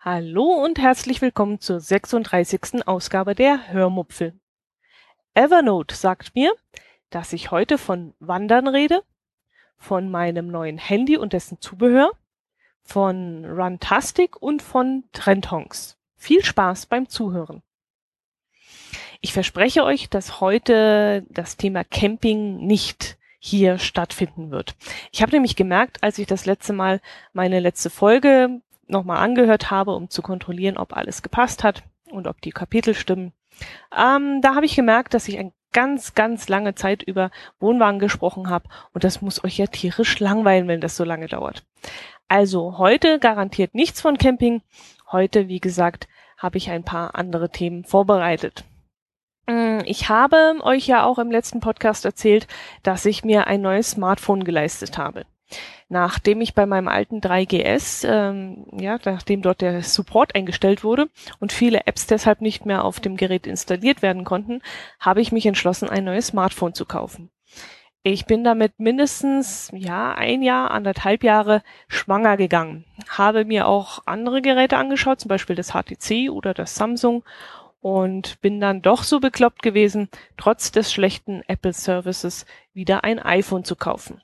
Hallo und herzlich willkommen zur 36. Ausgabe der Hörmupfel. Evernote sagt mir, dass ich heute von Wandern rede, von meinem neuen Handy und dessen Zubehör, von Runtastic und von Trendhongs. Viel Spaß beim Zuhören. Ich verspreche euch, dass heute das Thema Camping nicht hier stattfinden wird. Ich habe nämlich gemerkt, als ich das letzte Mal meine letzte Folge nochmal angehört habe, um zu kontrollieren, ob alles gepasst hat und ob die Kapitel stimmen. Ähm, da habe ich gemerkt, dass ich ein ganz, ganz lange Zeit über Wohnwagen gesprochen habe und das muss euch ja tierisch langweilen, wenn das so lange dauert. Also heute garantiert nichts von Camping. Heute, wie gesagt, habe ich ein paar andere Themen vorbereitet. Mm, ich habe euch ja auch im letzten Podcast erzählt, dass ich mir ein neues Smartphone geleistet habe nachdem ich bei meinem alten 3GS, ähm, ja, nachdem dort der Support eingestellt wurde und viele Apps deshalb nicht mehr auf dem Gerät installiert werden konnten, habe ich mich entschlossen, ein neues Smartphone zu kaufen. Ich bin damit mindestens, ja, ein Jahr, anderthalb Jahre schwanger gegangen. Habe mir auch andere Geräte angeschaut, zum Beispiel das HTC oder das Samsung und bin dann doch so bekloppt gewesen, trotz des schlechten Apple Services wieder ein iPhone zu kaufen.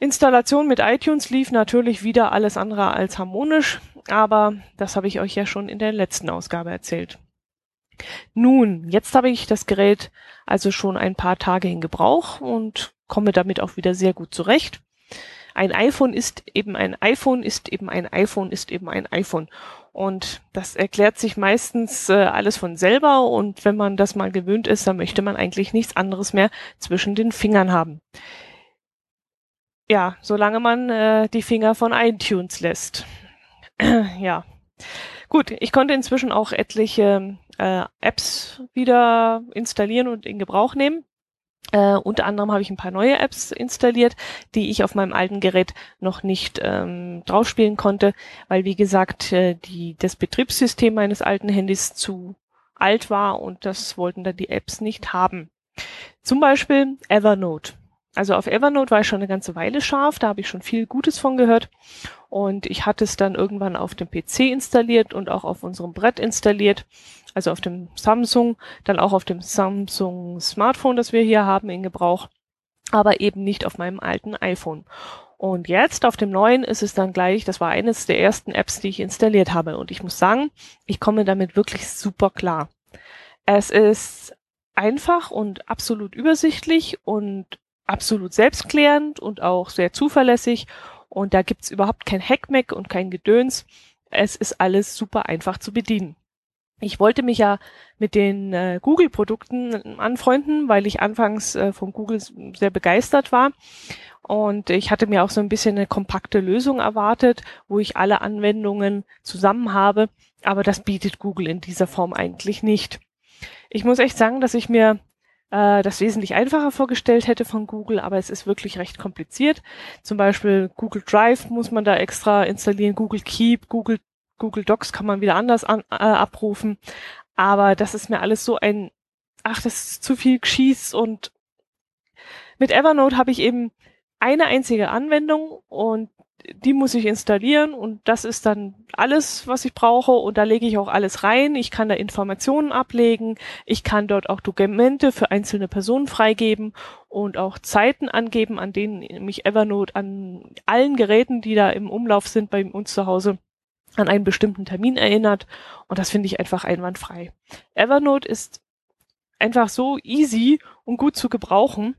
Installation mit iTunes lief natürlich wieder alles andere als harmonisch, aber das habe ich euch ja schon in der letzten Ausgabe erzählt. Nun, jetzt habe ich das Gerät also schon ein paar Tage in Gebrauch und komme damit auch wieder sehr gut zurecht. Ein iPhone ist eben ein iPhone, ist eben ein iPhone, ist eben ein iPhone. Und das erklärt sich meistens äh, alles von selber und wenn man das mal gewöhnt ist, dann möchte man eigentlich nichts anderes mehr zwischen den Fingern haben ja, solange man äh, die Finger von iTunes lässt. ja. Gut, ich konnte inzwischen auch etliche äh, Apps wieder installieren und in Gebrauch nehmen. Äh, unter anderem habe ich ein paar neue Apps installiert, die ich auf meinem alten Gerät noch nicht ähm, draufspielen konnte, weil wie gesagt äh, die, das Betriebssystem meines alten Handys zu alt war und das wollten dann die Apps nicht haben. Zum Beispiel Evernote. Also auf Evernote war ich schon eine ganze Weile scharf, da habe ich schon viel Gutes von gehört. Und ich hatte es dann irgendwann auf dem PC installiert und auch auf unserem Brett installiert, also auf dem Samsung, dann auch auf dem Samsung Smartphone, das wir hier haben in Gebrauch, aber eben nicht auf meinem alten iPhone. Und jetzt auf dem neuen ist es dann gleich, das war eines der ersten Apps, die ich installiert habe. Und ich muss sagen, ich komme damit wirklich super klar. Es ist einfach und absolut übersichtlich und absolut selbstklärend und auch sehr zuverlässig. Und da gibt's überhaupt kein Hackmeck und kein Gedöns. Es ist alles super einfach zu bedienen. Ich wollte mich ja mit den äh, Google-Produkten anfreunden, weil ich anfangs äh, von Google sehr begeistert war. Und ich hatte mir auch so ein bisschen eine kompakte Lösung erwartet, wo ich alle Anwendungen zusammen habe. Aber das bietet Google in dieser Form eigentlich nicht. Ich muss echt sagen, dass ich mir äh, das wesentlich einfacher vorgestellt hätte von Google, aber es ist wirklich recht kompliziert. Zum Beispiel Google Drive muss man da extra installieren, Google Keep, Google, Google Docs kann man wieder anders an, äh, abrufen. Aber das ist mir alles so ein, ach, das ist zu viel Geschieß und mit Evernote habe ich eben eine einzige Anwendung und die muss ich installieren und das ist dann alles, was ich brauche und da lege ich auch alles rein. Ich kann da Informationen ablegen, ich kann dort auch Dokumente für einzelne Personen freigeben und auch Zeiten angeben, an denen mich Evernote an allen Geräten, die da im Umlauf sind bei uns zu Hause, an einen bestimmten Termin erinnert und das finde ich einfach einwandfrei. Evernote ist einfach so easy und gut zu gebrauchen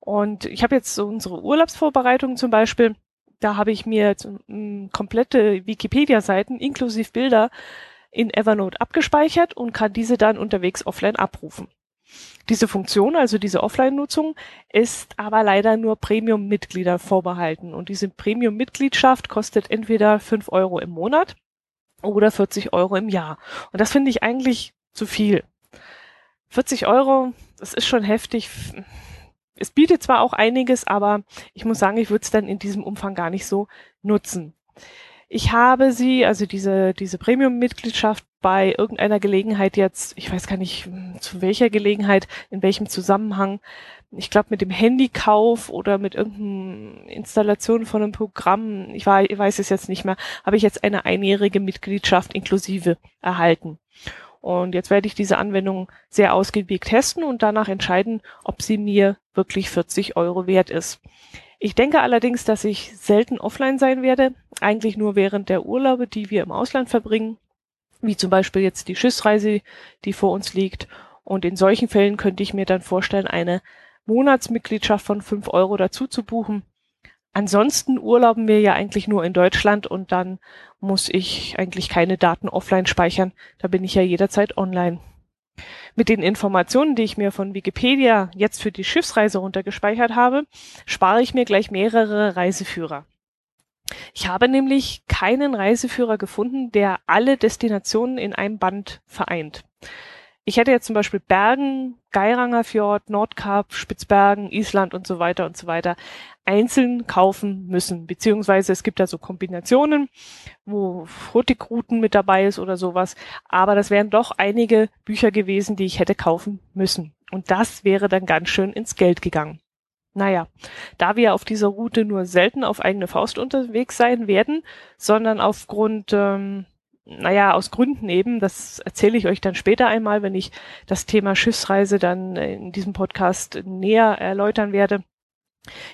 und ich habe jetzt so unsere Urlaubsvorbereitung zum Beispiel da habe ich mir m, komplette Wikipedia-Seiten inklusive Bilder in Evernote abgespeichert und kann diese dann unterwegs offline abrufen. Diese Funktion, also diese Offline-Nutzung, ist aber leider nur Premium-Mitglieder vorbehalten. Und diese Premium-Mitgliedschaft kostet entweder fünf Euro im Monat oder 40 Euro im Jahr. Und das finde ich eigentlich zu viel. 40 Euro, das ist schon heftig es bietet zwar auch einiges, aber ich muss sagen, ich würde es dann in diesem Umfang gar nicht so nutzen. Ich habe sie, also diese, diese Premium-Mitgliedschaft bei irgendeiner Gelegenheit jetzt, ich weiß gar nicht zu welcher Gelegenheit, in welchem Zusammenhang, ich glaube mit dem Handykauf oder mit irgendeiner Installation von einem Programm, ich, war, ich weiß es jetzt nicht mehr, habe ich jetzt eine einjährige Mitgliedschaft inklusive erhalten. Und jetzt werde ich diese Anwendung sehr ausgiebig testen und danach entscheiden, ob sie mir wirklich 40 Euro wert ist. Ich denke allerdings, dass ich selten offline sein werde, eigentlich nur während der Urlaube, die wir im Ausland verbringen, wie zum Beispiel jetzt die Schiffsreise, die vor uns liegt. Und in solchen Fällen könnte ich mir dann vorstellen, eine Monatsmitgliedschaft von 5 Euro dazu zu buchen. Ansonsten urlauben wir ja eigentlich nur in Deutschland und dann muss ich eigentlich keine Daten offline speichern. Da bin ich ja jederzeit online. Mit den Informationen, die ich mir von Wikipedia jetzt für die Schiffsreise runtergespeichert habe, spare ich mir gleich mehrere Reiseführer. Ich habe nämlich keinen Reiseführer gefunden, der alle Destinationen in einem Band vereint. Ich hätte jetzt zum Beispiel Bergen, Geiranger Fjord, Nordkap, Spitzbergen, Island und so weiter und so weiter einzeln kaufen müssen. Beziehungsweise es gibt da so Kombinationen, wo Hurtigruten mit dabei ist oder sowas. Aber das wären doch einige Bücher gewesen, die ich hätte kaufen müssen. Und das wäre dann ganz schön ins Geld gegangen. Naja, da wir auf dieser Route nur selten auf eigene Faust unterwegs sein werden, sondern aufgrund ähm, naja, aus Gründen eben, das erzähle ich euch dann später einmal, wenn ich das Thema Schiffsreise dann in diesem Podcast näher erläutern werde.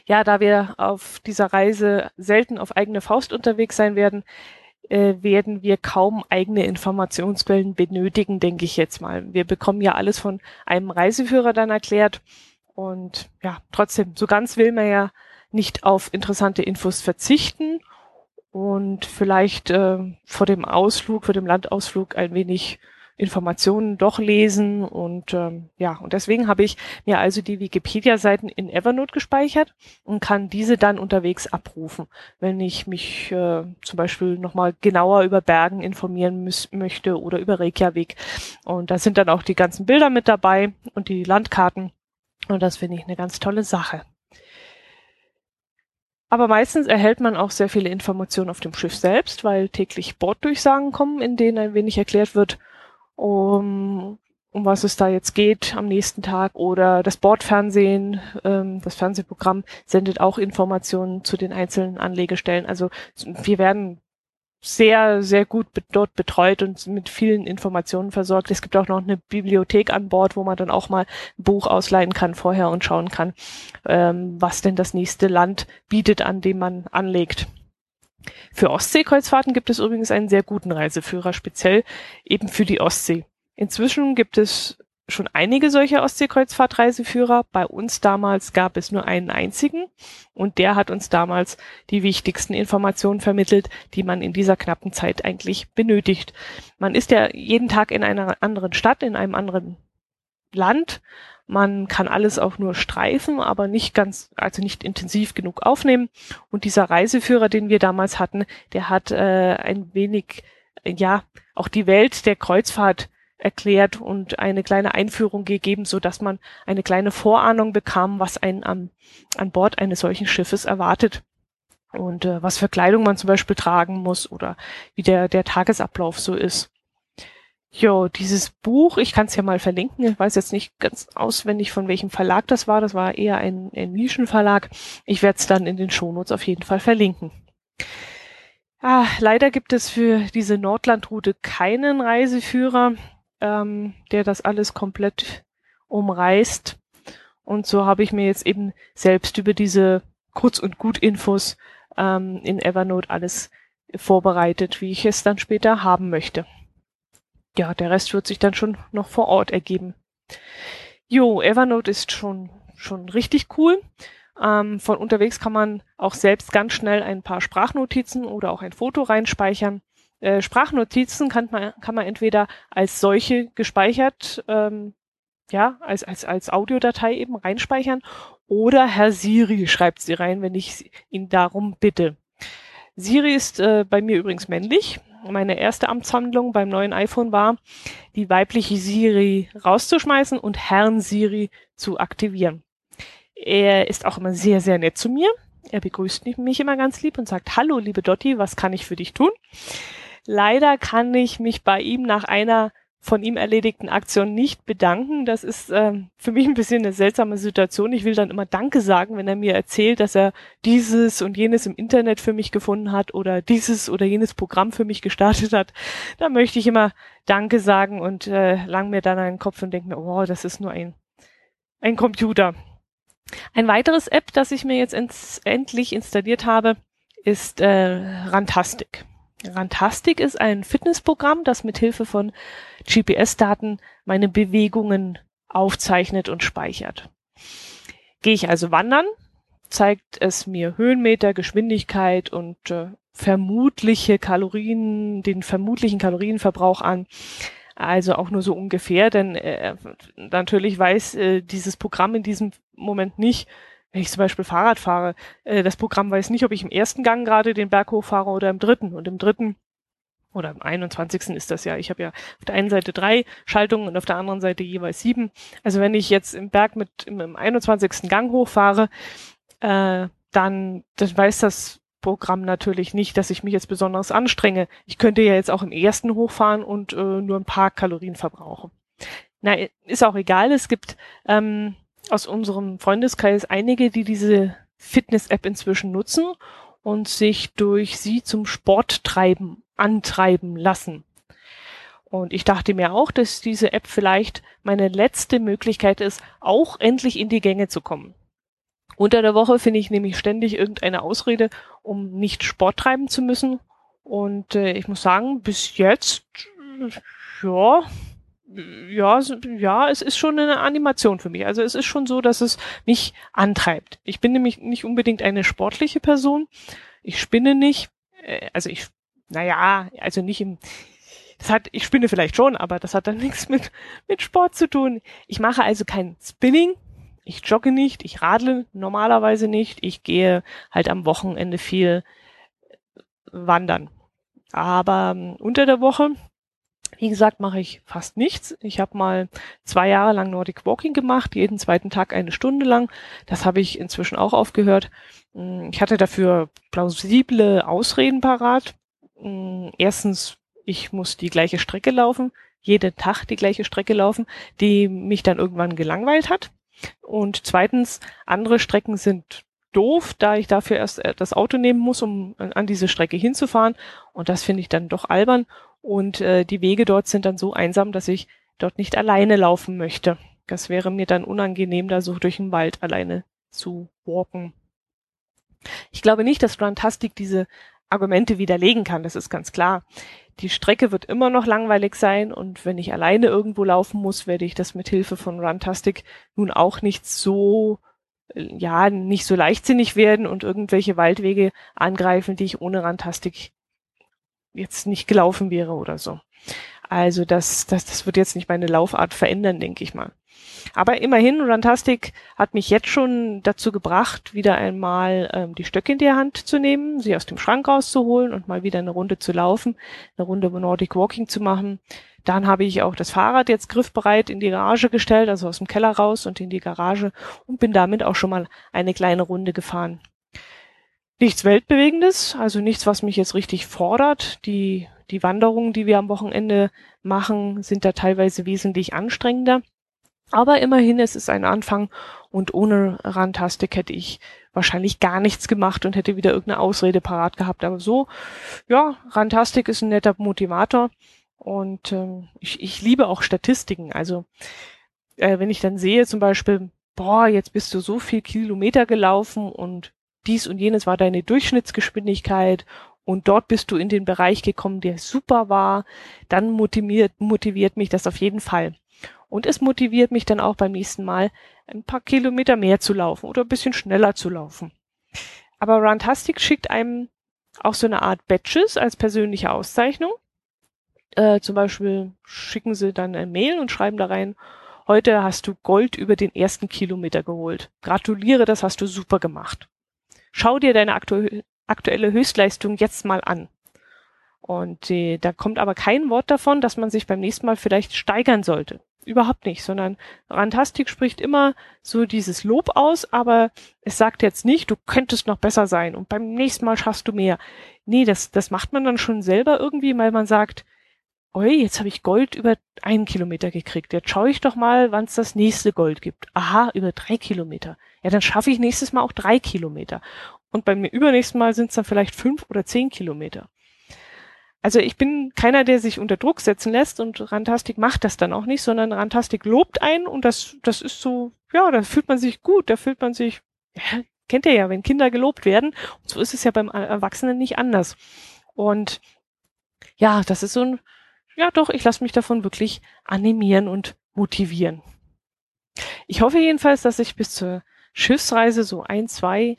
Ja, da wir auf dieser Reise selten auf eigene Faust unterwegs sein werden, äh, werden wir kaum eigene Informationsquellen benötigen, denke ich jetzt mal. Wir bekommen ja alles von einem Reiseführer dann erklärt und ja, trotzdem, so ganz will man ja nicht auf interessante Infos verzichten und vielleicht äh, vor dem Ausflug, vor dem Landausflug ein wenig Informationen doch lesen und ähm, ja, und deswegen habe ich mir also die Wikipedia-Seiten in Evernote gespeichert und kann diese dann unterwegs abrufen, wenn ich mich äh, zum Beispiel nochmal genauer über Bergen informieren möchte oder über Reykjavik. Und da sind dann auch die ganzen Bilder mit dabei und die Landkarten und das finde ich eine ganz tolle Sache. Aber meistens erhält man auch sehr viele Informationen auf dem Schiff selbst, weil täglich Borddurchsagen kommen, in denen ein wenig erklärt wird, um, um was es da jetzt geht am nächsten Tag. Oder das Bordfernsehen, ähm, das Fernsehprogramm sendet auch Informationen zu den einzelnen Anlegestellen. Also wir werden sehr, sehr gut dort betreut und mit vielen Informationen versorgt. Es gibt auch noch eine Bibliothek an Bord, wo man dann auch mal ein Buch ausleihen kann vorher und schauen kann, ähm, was denn das nächste Land bietet, an dem man anlegt. Für Ostseekreuzfahrten gibt es übrigens einen sehr guten Reiseführer, speziell eben für die Ostsee. Inzwischen gibt es schon einige solcher Ostseekreuzfahrtreiseführer. Bei uns damals gab es nur einen einzigen und der hat uns damals die wichtigsten Informationen vermittelt, die man in dieser knappen Zeit eigentlich benötigt. Man ist ja jeden Tag in einer anderen Stadt, in einem anderen Land. Man kann alles auch nur streifen, aber nicht ganz, also nicht intensiv genug aufnehmen. Und dieser Reiseführer, den wir damals hatten, der hat äh, ein wenig, ja, auch die Welt der Kreuzfahrt erklärt und eine kleine Einführung gegeben, so dass man eine kleine Vorahnung bekam, was einen am, an Bord eines solchen Schiffes erwartet und äh, was für Kleidung man zum Beispiel tragen muss oder wie der, der Tagesablauf so ist. Jo, dieses Buch, ich kann es ja mal verlinken, ich weiß jetzt nicht ganz auswendig, von welchem Verlag das war, das war eher ein, ein Nischenverlag. Ich werde es dann in den Shownotes auf jeden Fall verlinken. Ah, leider gibt es für diese Nordlandroute keinen Reiseführer ähm, der das alles komplett umreißt. Und so habe ich mir jetzt eben selbst über diese Kurz- und Gut-Infos ähm, in Evernote alles vorbereitet, wie ich es dann später haben möchte. Ja, der Rest wird sich dann schon noch vor Ort ergeben. Jo, Evernote ist schon, schon richtig cool. Ähm, von unterwegs kann man auch selbst ganz schnell ein paar Sprachnotizen oder auch ein Foto reinspeichern. Äh, Sprachnotizen kann man, kann man entweder als solche gespeichert, ähm, ja, als, als, als Audiodatei eben reinspeichern oder Herr Siri schreibt sie rein, wenn ich ihn darum bitte. Siri ist äh, bei mir übrigens männlich. Meine erste Amtshandlung beim neuen iPhone war, die weibliche Siri rauszuschmeißen und Herrn Siri zu aktivieren. Er ist auch immer sehr, sehr nett zu mir. Er begrüßt mich immer ganz lieb und sagt, hallo, liebe Dotti, was kann ich für dich tun? Leider kann ich mich bei ihm nach einer von ihm erledigten Aktion nicht bedanken. Das ist äh, für mich ein bisschen eine seltsame Situation. Ich will dann immer Danke sagen, wenn er mir erzählt, dass er dieses und jenes im Internet für mich gefunden hat oder dieses oder jenes Programm für mich gestartet hat. Da möchte ich immer Danke sagen und äh, lang mir dann einen Kopf und denke mir, oh, das ist nur ein, ein Computer. Ein weiteres App, das ich mir jetzt endlich installiert habe, ist äh, Rantastic. Rantastic ist ein Fitnessprogramm, das mit Hilfe von GPS-Daten meine Bewegungen aufzeichnet und speichert. Gehe ich also wandern, zeigt es mir Höhenmeter, Geschwindigkeit und äh, vermutliche Kalorien, den vermutlichen Kalorienverbrauch an. Also auch nur so ungefähr, denn äh, natürlich weiß äh, dieses Programm in diesem Moment nicht, wenn ich zum Beispiel Fahrrad fahre, äh, das Programm weiß nicht, ob ich im ersten Gang gerade den Berg hochfahre oder im dritten. Und im dritten oder im 21. ist das ja. Ich habe ja auf der einen Seite drei Schaltungen und auf der anderen Seite jeweils sieben. Also wenn ich jetzt im Berg mit im, im 21. Gang hochfahre, äh, dann das weiß das Programm natürlich nicht, dass ich mich jetzt besonders anstrenge. Ich könnte ja jetzt auch im ersten hochfahren und äh, nur ein paar Kalorien verbrauchen. Na, ist auch egal. Es gibt ähm, aus unserem Freundeskreis einige, die diese Fitness-App inzwischen nutzen und sich durch sie zum Sporttreiben antreiben lassen. Und ich dachte mir auch, dass diese App vielleicht meine letzte Möglichkeit ist, auch endlich in die Gänge zu kommen. Unter der Woche finde ich nämlich ständig irgendeine Ausrede, um nicht Sport treiben zu müssen. Und äh, ich muss sagen, bis jetzt, ja, ja, ja, es ist schon eine Animation für mich. Also es ist schon so, dass es mich antreibt. Ich bin nämlich nicht unbedingt eine sportliche Person. Ich spinne nicht. Äh, also ich, naja, also nicht im, das hat, ich spinne vielleicht schon, aber das hat dann nichts mit, mit Sport zu tun. Ich mache also kein Spinning. Ich jogge nicht. Ich radle normalerweise nicht. Ich gehe halt am Wochenende viel wandern. Aber ähm, unter der Woche wie gesagt, mache ich fast nichts. Ich habe mal zwei Jahre lang Nordic Walking gemacht, jeden zweiten Tag eine Stunde lang. Das habe ich inzwischen auch aufgehört. Mm, ich hatte dafür plausible Ausreden parat. Mm, erstens, ich muss die gleiche Strecke laufen, jeden Tag die gleiche Strecke laufen, die mich dann irgendwann gelangweilt hat. Und zweitens, andere Strecken sind doof, da ich dafür erst äh, das Auto nehmen muss, um an diese Strecke hinzufahren. Und das finde ich dann doch albern. Und äh, die Wege dort sind dann so einsam, dass ich dort nicht alleine laufen möchte. Das wäre mir dann unangenehm, da so durch den Wald alleine zu walken. Ich glaube nicht, dass Runtastic diese Argumente widerlegen kann, das ist ganz klar. Die Strecke wird immer noch langweilig sein und wenn ich alleine irgendwo laufen muss, werde ich das mit Hilfe von Runtastic nun auch nicht so ja, nicht so leichtsinnig werden und irgendwelche Waldwege angreifen, die ich ohne Runtastic jetzt nicht gelaufen wäre oder so. Also das, das, das wird jetzt nicht meine Laufart verändern, denke ich mal. Aber immerhin, Runtastic hat mich jetzt schon dazu gebracht, wieder einmal ähm, die Stöcke in die Hand zu nehmen, sie aus dem Schrank rauszuholen und mal wieder eine Runde zu laufen, eine Runde Nordic Walking zu machen. Dann habe ich auch das Fahrrad jetzt griffbereit in die Garage gestellt, also aus dem Keller raus und in die Garage und bin damit auch schon mal eine kleine Runde gefahren. Nichts Weltbewegendes, also nichts, was mich jetzt richtig fordert. Die, die Wanderungen, die wir am Wochenende machen, sind da teilweise wesentlich anstrengender. Aber immerhin, es ist ein Anfang und ohne Rantastik hätte ich wahrscheinlich gar nichts gemacht und hätte wieder irgendeine Ausrede parat gehabt. Aber so, ja, Rantastik ist ein netter Motivator und ähm, ich, ich liebe auch Statistiken. Also äh, wenn ich dann sehe zum Beispiel, boah, jetzt bist du so viel Kilometer gelaufen und dies und jenes war deine Durchschnittsgeschwindigkeit und dort bist du in den Bereich gekommen, der super war, dann motiviert, motiviert mich das auf jeden Fall. Und es motiviert mich dann auch beim nächsten Mal, ein paar Kilometer mehr zu laufen oder ein bisschen schneller zu laufen. Aber Runtastic schickt einem auch so eine Art Badges als persönliche Auszeichnung. Äh, zum Beispiel schicken sie dann ein Mail und schreiben da rein, heute hast du Gold über den ersten Kilometer geholt. Gratuliere, das hast du super gemacht schau dir deine aktu aktuelle Höchstleistung jetzt mal an. Und äh, da kommt aber kein Wort davon, dass man sich beim nächsten Mal vielleicht steigern sollte. überhaupt nicht, sondern Rantastik spricht immer so dieses Lob aus, aber es sagt jetzt nicht, du könntest noch besser sein und beim nächsten Mal schaffst du mehr. Nee, das, das macht man dann schon selber irgendwie, weil man sagt, oi, jetzt habe ich Gold über einen Kilometer gekriegt. Jetzt schaue ich doch mal, wann es das nächste Gold gibt. Aha, über drei Kilometer. Ja, dann schaffe ich nächstes Mal auch drei Kilometer. Und beim übernächsten Mal sind es dann vielleicht fünf oder zehn Kilometer. Also ich bin keiner, der sich unter Druck setzen lässt und Rantastik macht das dann auch nicht, sondern Rantastik lobt einen und das, das ist so, ja, da fühlt man sich gut, da fühlt man sich, ja, kennt ihr ja, wenn Kinder gelobt werden. Und so ist es ja beim Erwachsenen nicht anders. Und ja, das ist so ein, ja doch, ich lasse mich davon wirklich animieren und motivieren. Ich hoffe jedenfalls, dass ich bis zur Schiffsreise so ein, zwei,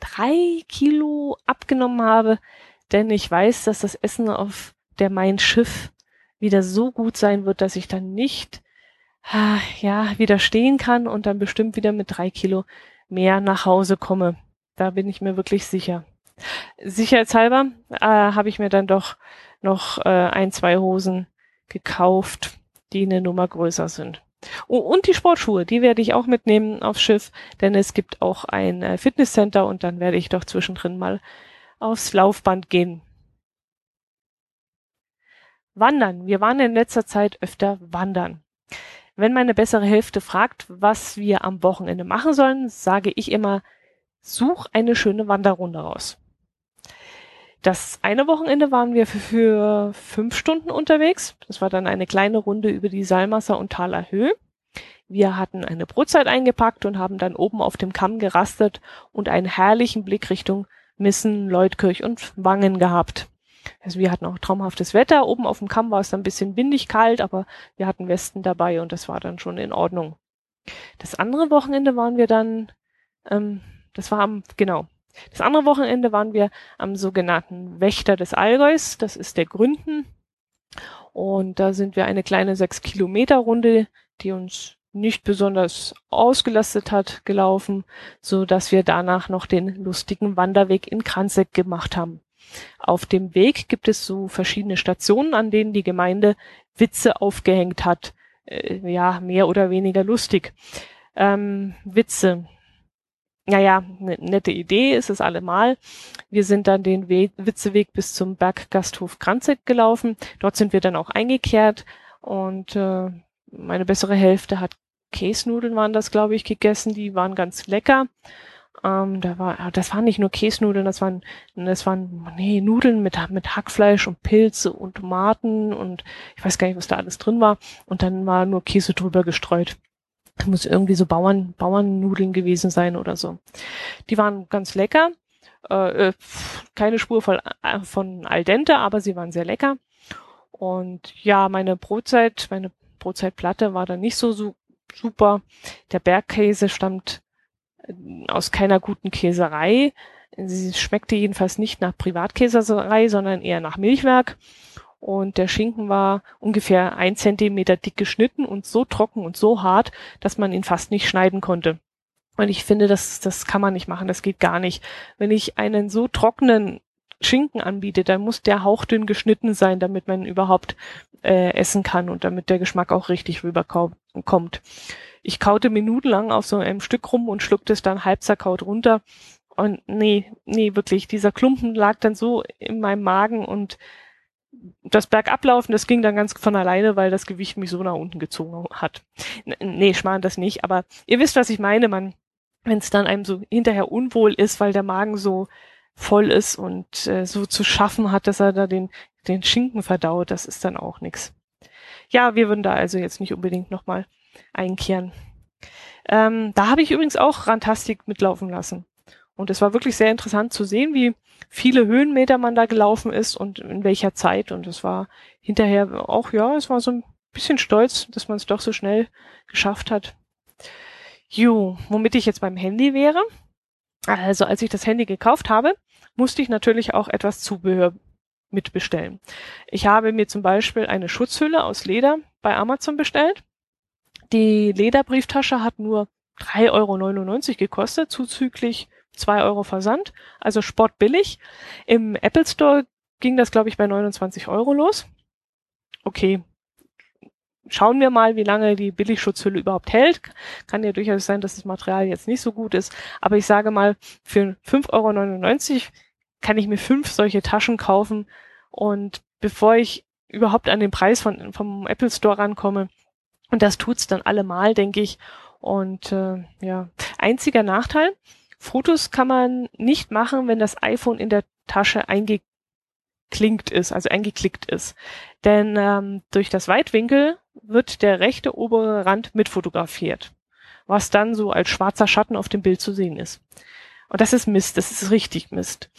drei Kilo abgenommen habe, denn ich weiß, dass das Essen auf der Mein Schiff wieder so gut sein wird, dass ich dann nicht ja widerstehen kann und dann bestimmt wieder mit drei Kilo mehr nach Hause komme. Da bin ich mir wirklich sicher. Sicherheitshalber äh, habe ich mir dann doch noch äh, ein, zwei Hosen gekauft, die eine Nummer größer sind. Oh, und die Sportschuhe, die werde ich auch mitnehmen aufs Schiff, denn es gibt auch ein äh, Fitnesscenter und dann werde ich doch zwischendrin mal aufs Laufband gehen. Wandern. Wir waren in letzter Zeit öfter wandern. Wenn meine bessere Hälfte fragt, was wir am Wochenende machen sollen, sage ich immer, such eine schöne Wanderrunde raus. Das eine Wochenende waren wir für fünf Stunden unterwegs. Das war dann eine kleine Runde über die Salmasser und Thaler Höhe. Wir hatten eine Brotzeit eingepackt und haben dann oben auf dem Kamm gerastet und einen herrlichen Blick Richtung Missen, Leutkirch und Wangen gehabt. Also wir hatten auch traumhaftes Wetter. Oben auf dem Kamm war es dann ein bisschen windig kalt, aber wir hatten Westen dabei und das war dann schon in Ordnung. Das andere Wochenende waren wir dann, ähm, das war am, genau. Das andere Wochenende waren wir am sogenannten Wächter des Allgäus. Das ist der Gründen. Und da sind wir eine kleine sechs Kilometer Runde, die uns nicht besonders ausgelastet hat, gelaufen, so dass wir danach noch den lustigen Wanderweg in Kranzek gemacht haben. Auf dem Weg gibt es so verschiedene Stationen, an denen die Gemeinde Witze aufgehängt hat. Äh, ja, mehr oder weniger lustig. Ähm, Witze. Naja, eine nette Idee ist es allemal. Wir sind dann den We Witzeweg bis zum Berggasthof Kranzek gelaufen. Dort sind wir dann auch eingekehrt und äh, meine bessere Hälfte hat Käsnudeln waren das, glaube ich, gegessen. Die waren ganz lecker. Ähm, da war, das waren nicht nur Käsnudeln, das waren, das waren, nee, Nudeln mit, mit Hackfleisch und Pilze und Tomaten und ich weiß gar nicht, was da alles drin war. Und dann war nur Käse drüber gestreut. Muss irgendwie so Bauern, Bauernnudeln gewesen sein oder so. Die waren ganz lecker. Äh, äh keine Spur von, äh, von al dente, aber sie waren sehr lecker. Und ja, meine Brotzeit, meine Brotzeitplatte war dann nicht so, so super. Der Bergkäse stammt äh, aus keiner guten Käserei. Sie schmeckte jedenfalls nicht nach Privatkäserei, sondern eher nach Milchwerk. Und der Schinken war ungefähr ein Zentimeter dick geschnitten und so trocken und so hart, dass man ihn fast nicht schneiden konnte. Und ich finde, das, das kann man nicht machen, das geht gar nicht. Wenn ich einen so trockenen Schinken anbiete, dann muss der hauchdünn geschnitten sein, damit man überhaupt äh, essen kann und damit der Geschmack auch richtig rüberkommt. Ich kaute minutenlang auf so einem Stück rum und schluckte es dann halb zerkaut runter. Und nee, nee, wirklich, dieser Klumpen lag dann so in meinem Magen und das Bergablaufen, das ging dann ganz von alleine, weil das Gewicht mich so nach unten gezogen hat. Nee, schmarrn das nicht, aber ihr wisst, was ich meine, man, wenn es dann einem so hinterher unwohl ist, weil der Magen so voll ist und äh, so zu schaffen hat, dass er da den, den Schinken verdaut, das ist dann auch nix. Ja, wir würden da also jetzt nicht unbedingt nochmal einkehren. Ähm, da habe ich übrigens auch Rantastik mitlaufen lassen. Und es war wirklich sehr interessant zu sehen, wie viele Höhenmeter man da gelaufen ist und in welcher Zeit. Und es war hinterher auch, ja, es war so ein bisschen stolz, dass man es doch so schnell geschafft hat. Jo, womit ich jetzt beim Handy wäre. Also als ich das Handy gekauft habe, musste ich natürlich auch etwas Zubehör mitbestellen. Ich habe mir zum Beispiel eine Schutzhülle aus Leder bei Amazon bestellt. Die Lederbrieftasche hat nur 3,99 Euro gekostet, zuzüglich 2 Euro Versand, also sportbillig. Im Apple Store ging das, glaube ich, bei 29 Euro los. Okay, schauen wir mal, wie lange die Billigschutzhülle überhaupt hält. Kann ja durchaus sein, dass das Material jetzt nicht so gut ist. Aber ich sage mal, für 5,99 Euro kann ich mir fünf solche Taschen kaufen. Und bevor ich überhaupt an den Preis von, vom Apple Store rankomme, und das tut's dann allemal, denke ich. Und äh, ja, einziger Nachteil, Fotos kann man nicht machen, wenn das iPhone in der Tasche eingeklinkt ist, also eingeklickt ist. Denn ähm, durch das Weitwinkel wird der rechte obere Rand mitfotografiert, was dann so als schwarzer Schatten auf dem Bild zu sehen ist. Und das ist Mist, das ist richtig Mist.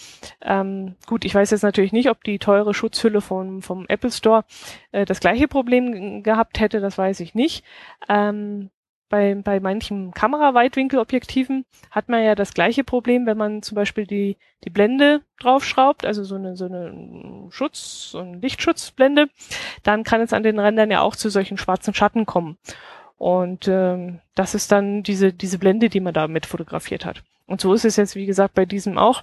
Ähm, gut, ich weiß jetzt natürlich nicht, ob die teure Schutzhülle vom, vom Apple Store äh, das gleiche Problem gehabt hätte, das weiß ich nicht. Ähm, bei, bei manchen Kameraweitwinkelobjektiven hat man ja das gleiche Problem, wenn man zum Beispiel die, die Blende draufschraubt, also so eine, so eine Schutz, so eine Lichtschutzblende, dann kann es an den Rändern ja auch zu solchen schwarzen Schatten kommen. Und ähm, das ist dann diese, diese Blende, die man da mit fotografiert hat. Und so ist es jetzt, wie gesagt, bei diesem auch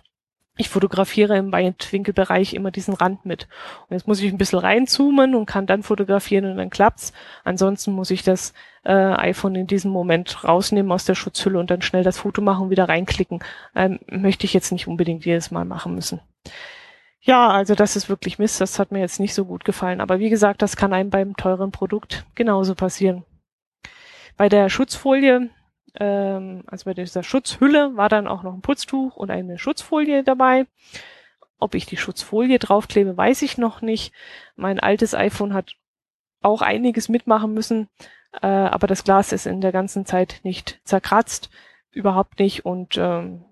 ich fotografiere im Weitwinkelbereich immer diesen Rand mit. Und jetzt muss ich ein bisschen reinzoomen und kann dann fotografieren und dann klappt's. Ansonsten muss ich das äh, iPhone in diesem Moment rausnehmen aus der Schutzhülle und dann schnell das Foto machen und wieder reinklicken. Ähm, möchte ich jetzt nicht unbedingt jedes Mal machen müssen. Ja, also das ist wirklich Mist. Das hat mir jetzt nicht so gut gefallen. Aber wie gesagt, das kann einem beim teuren Produkt genauso passieren. Bei der Schutzfolie ähm, also bei dieser Schutzhülle war dann auch noch ein Putztuch und eine Schutzfolie dabei. Ob ich die Schutzfolie draufklebe, weiß ich noch nicht. Mein altes iPhone hat auch einiges mitmachen müssen, äh, aber das Glas ist in der ganzen Zeit nicht zerkratzt, überhaupt nicht. Und ähm,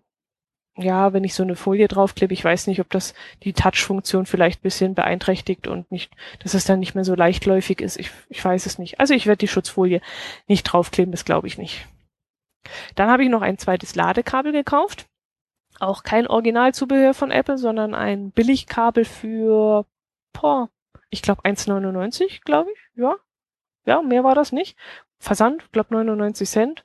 ja, wenn ich so eine Folie draufklebe, ich weiß nicht, ob das die Touch-Funktion vielleicht bisschen beeinträchtigt und nicht, dass es dann nicht mehr so leichtläufig ist. Ich, ich weiß es nicht. Also ich werde die Schutzfolie nicht draufkleben, das glaube ich nicht. Dann habe ich noch ein zweites Ladekabel gekauft. Auch kein Originalzubehör von Apple, sondern ein Billigkabel für, boah, ich glaube 1,99, glaube ich. Ja. Ja, mehr war das nicht. Versand, glaube 99 Cent.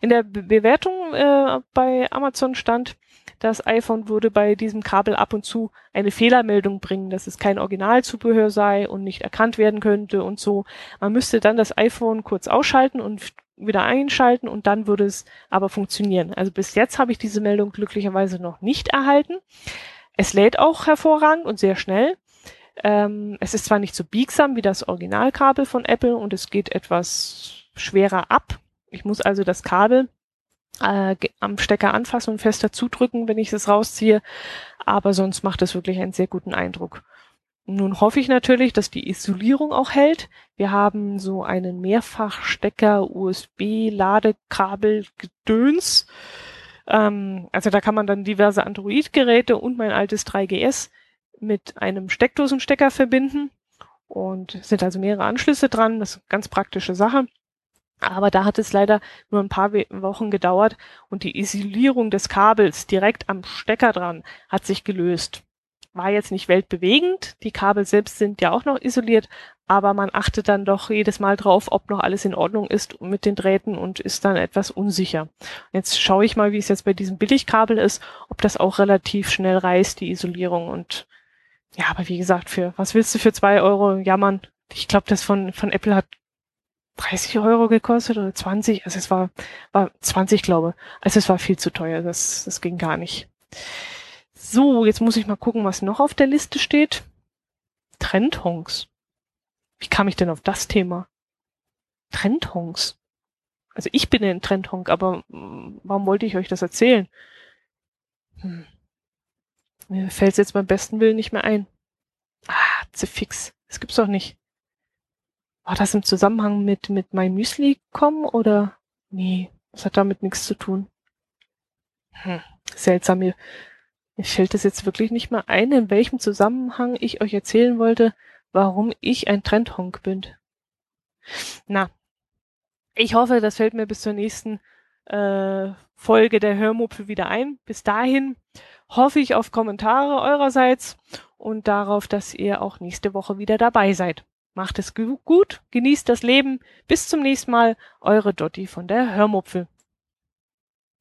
In der Be Bewertung äh, bei Amazon stand, das iPhone würde bei diesem Kabel ab und zu eine Fehlermeldung bringen, dass es kein Originalzubehör sei und nicht erkannt werden könnte und so. Man müsste dann das iPhone kurz ausschalten und wieder einschalten und dann würde es aber funktionieren. Also bis jetzt habe ich diese Meldung glücklicherweise noch nicht erhalten. Es lädt auch hervorragend und sehr schnell. Ähm, es ist zwar nicht so biegsam wie das Originalkabel von Apple und es geht etwas schwerer ab. Ich muss also das Kabel äh, am Stecker anfassen und fester zudrücken, wenn ich es rausziehe. Aber sonst macht es wirklich einen sehr guten Eindruck. Nun hoffe ich natürlich, dass die Isolierung auch hält. Wir haben so einen Mehrfachstecker USB-Ladekabel Gedöns. Ähm, also da kann man dann diverse Android-Geräte und mein altes 3GS mit einem Steckdosenstecker verbinden. Und sind also mehrere Anschlüsse dran. Das ist eine ganz praktische Sache. Aber da hat es leider nur ein paar Wochen gedauert und die Isolierung des Kabels direkt am Stecker dran hat sich gelöst war jetzt nicht weltbewegend. Die Kabel selbst sind ja auch noch isoliert, aber man achtet dann doch jedes Mal drauf, ob noch alles in Ordnung ist mit den Drähten und ist dann etwas unsicher. Jetzt schaue ich mal, wie es jetzt bei diesem Billigkabel ist, ob das auch relativ schnell reißt, die Isolierung. Und ja, aber wie gesagt, für was willst du für zwei Euro jammern? Ich glaube, das von, von Apple hat 30 Euro gekostet oder 20. Also es war, war 20, glaube. Also es war viel zu teuer. Das, das ging gar nicht. So, jetzt muss ich mal gucken, was noch auf der Liste steht. Trendhongs. Wie kam ich denn auf das Thema? Trendhongs. Also ich bin ein Trendhonk, aber warum wollte ich euch das erzählen? Hm. Mir fällt es jetzt beim besten Willen nicht mehr ein. Ah, fix. Das gibt's doch nicht. War das im Zusammenhang mit, mit meinem Müsli kommen oder? Nee, das hat damit nichts zu tun. Hm, seltsam. Mir fällt es jetzt wirklich nicht mal ein, in welchem Zusammenhang ich euch erzählen wollte, warum ich ein Trendhonk bin. Na, ich hoffe, das fällt mir bis zur nächsten äh, Folge der Hörmupfel wieder ein. Bis dahin hoffe ich auf Kommentare eurerseits und darauf, dass ihr auch nächste Woche wieder dabei seid. Macht es gut, genießt das Leben. Bis zum nächsten Mal, eure Dotti von der Hörmupfel.